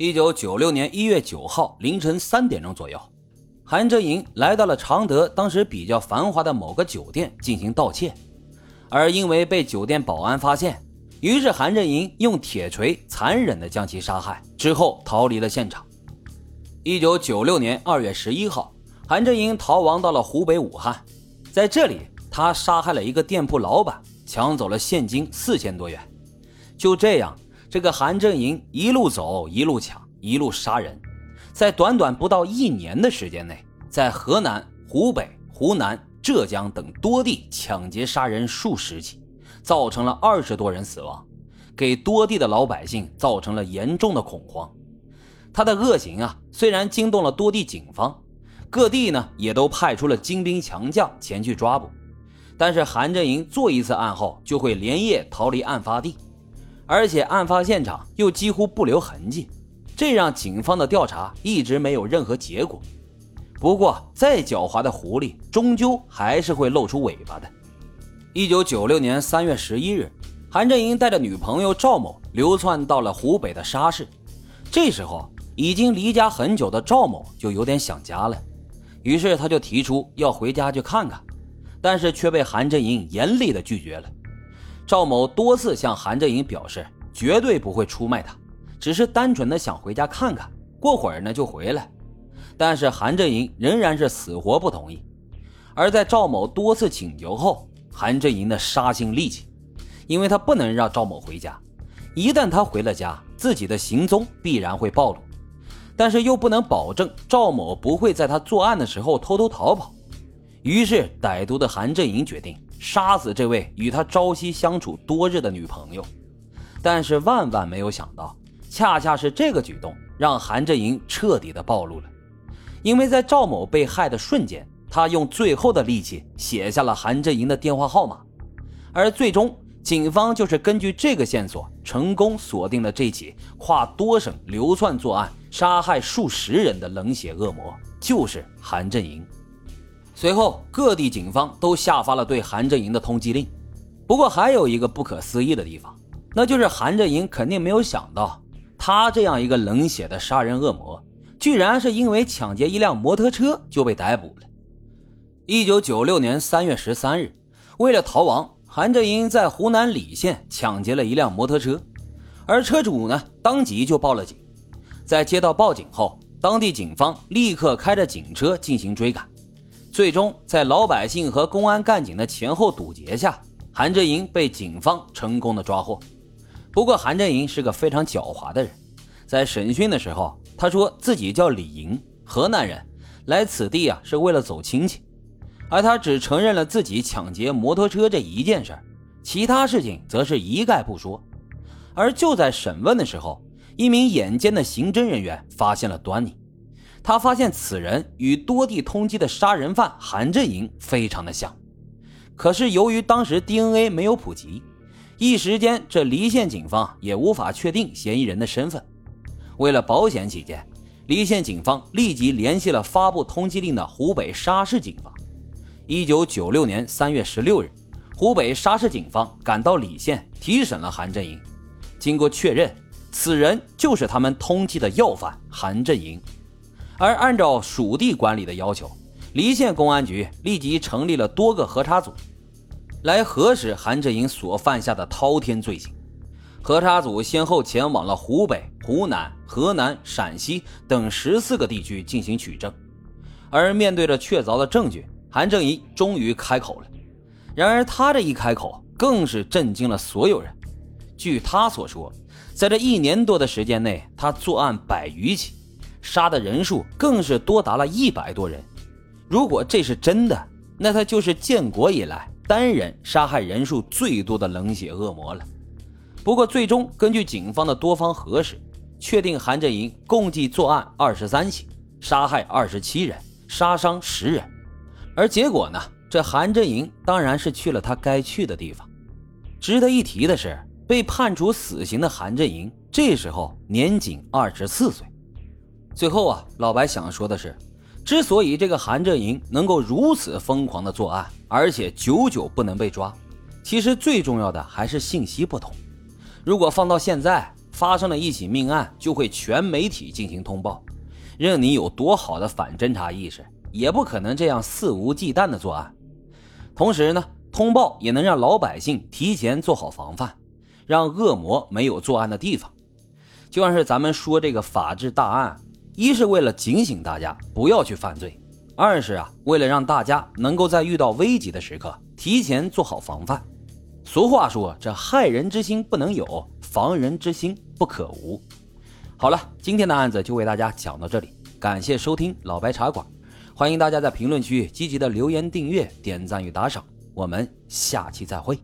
一九九六年一月九号凌晨三点钟左右，韩正营来到了常德当时比较繁华的某个酒店进行盗窃，而因为被酒店保安发现，于是韩正营用铁锤残忍地将其杀害，之后逃离了现场。一九九六年二月十一号，韩正营逃亡到了湖北武汉，在这里他杀害了一个店铺老板，抢走了现金四千多元。就这样。这个韩正营一路走，一路抢，一路杀人，在短短不到一年的时间内，在河南、湖北、湖南、浙江等多地抢劫杀人数十起，造成了二十多人死亡，给多地的老百姓造成了严重的恐慌。他的恶行啊，虽然惊动了多地警方，各地呢也都派出了精兵强将前去抓捕，但是韩正营做一次案后，就会连夜逃离案发地。而且案发现场又几乎不留痕迹，这让警方的调查一直没有任何结果。不过，再狡猾的狐狸终究还是会露出尾巴的。一九九六年三月十一日，韩振营带着女朋友赵某流窜到了湖北的沙市。这时候，已经离家很久的赵某就有点想家了，于是他就提出要回家去看看，但是却被韩振营严厉的拒绝了。赵某多次向韩振营表示，绝对不会出卖他，只是单纯的想回家看看，过会儿呢就回来。但是韩振营仍然是死活不同意。而在赵某多次请求后，韩振营的杀心立起，因为他不能让赵某回家，一旦他回了家，自己的行踪必然会暴露，但是又不能保证赵某不会在他作案的时候偷偷逃跑。于是，歹毒的韩振营决定。杀死这位与他朝夕相处多日的女朋友，但是万万没有想到，恰恰是这个举动让韩振营彻底的暴露了。因为在赵某被害的瞬间，他用最后的力气写下了韩振营的电话号码，而最终警方就是根据这个线索，成功锁定了这起跨多省流窜作案、杀害数十人的冷血恶魔，就是韩振营。随后，各地警方都下发了对韩振营的通缉令。不过，还有一个不可思议的地方，那就是韩振营肯定没有想到，他这样一个冷血的杀人恶魔，居然是因为抢劫一辆摩托车就被逮捕了。一九九六年三月十三日，为了逃亡，韩振营在湖南澧县抢劫了一辆摩托车，而车主呢，当即就报了警。在接到报警后，当地警方立刻开着警车进行追赶。最终，在老百姓和公安干警的前后堵截下，韩振营被警方成功的抓获。不过，韩振营是个非常狡猾的人，在审讯的时候，他说自己叫李莹，河南人，来此地啊是为了走亲戚，而他只承认了自己抢劫摩托车这一件事其他事情则是一概不说。而就在审问的时候，一名眼尖的刑侦人员发现了端倪。他发现此人与多地通缉的杀人犯韩振营非常的像，可是由于当时 DNA 没有普及，一时间这离县警方也无法确定嫌疑人的身份。为了保险起见，离县警方立即联系了发布通缉令的湖北沙市警方。一九九六年三月十六日，湖北沙市警方赶到澧县提审了韩振营，经过确认，此人就是他们通缉的要犯韩振营。而按照属地管理的要求，离县公安局立即成立了多个核查组，来核实韩振营所犯下的滔天罪行。核查组先后前往了湖北、湖南、河南、陕西等十四个地区进行取证。而面对着确凿的证据，韩正营终于开口了。然而他这一开口，更是震惊了所有人。据他所说，在这一年多的时间内，他作案百余起。杀的人数更是多达了一百多人。如果这是真的，那他就是建国以来单人杀害人数最多的冷血恶魔了。不过，最终根据警方的多方核实，确定韩振营共计作案二十三起，杀害二十七人，杀伤十人。而结果呢？这韩振营当然是去了他该去的地方。值得一提的是，被判处死刑的韩振营这时候年仅二十四岁。最后啊，老白想说的是，之所以这个韩振营能够如此疯狂的作案，而且久久不能被抓，其实最重要的还是信息不同。如果放到现在，发生了一起命案，就会全媒体进行通报。任你有多好的反侦查意识，也不可能这样肆无忌惮的作案。同时呢，通报也能让老百姓提前做好防范，让恶魔没有作案的地方。就像是咱们说这个法治大案，一是为了警醒大家不要去犯罪，二是啊，为了让大家能够在遇到危急的时刻提前做好防范。俗话说，这害人之心不能有，防人之心不可无。好了，今天的案子就为大家讲到这里，感谢收听老白茶馆，欢迎大家在评论区积极的留言、订阅、点赞与打赏，我们下期再会。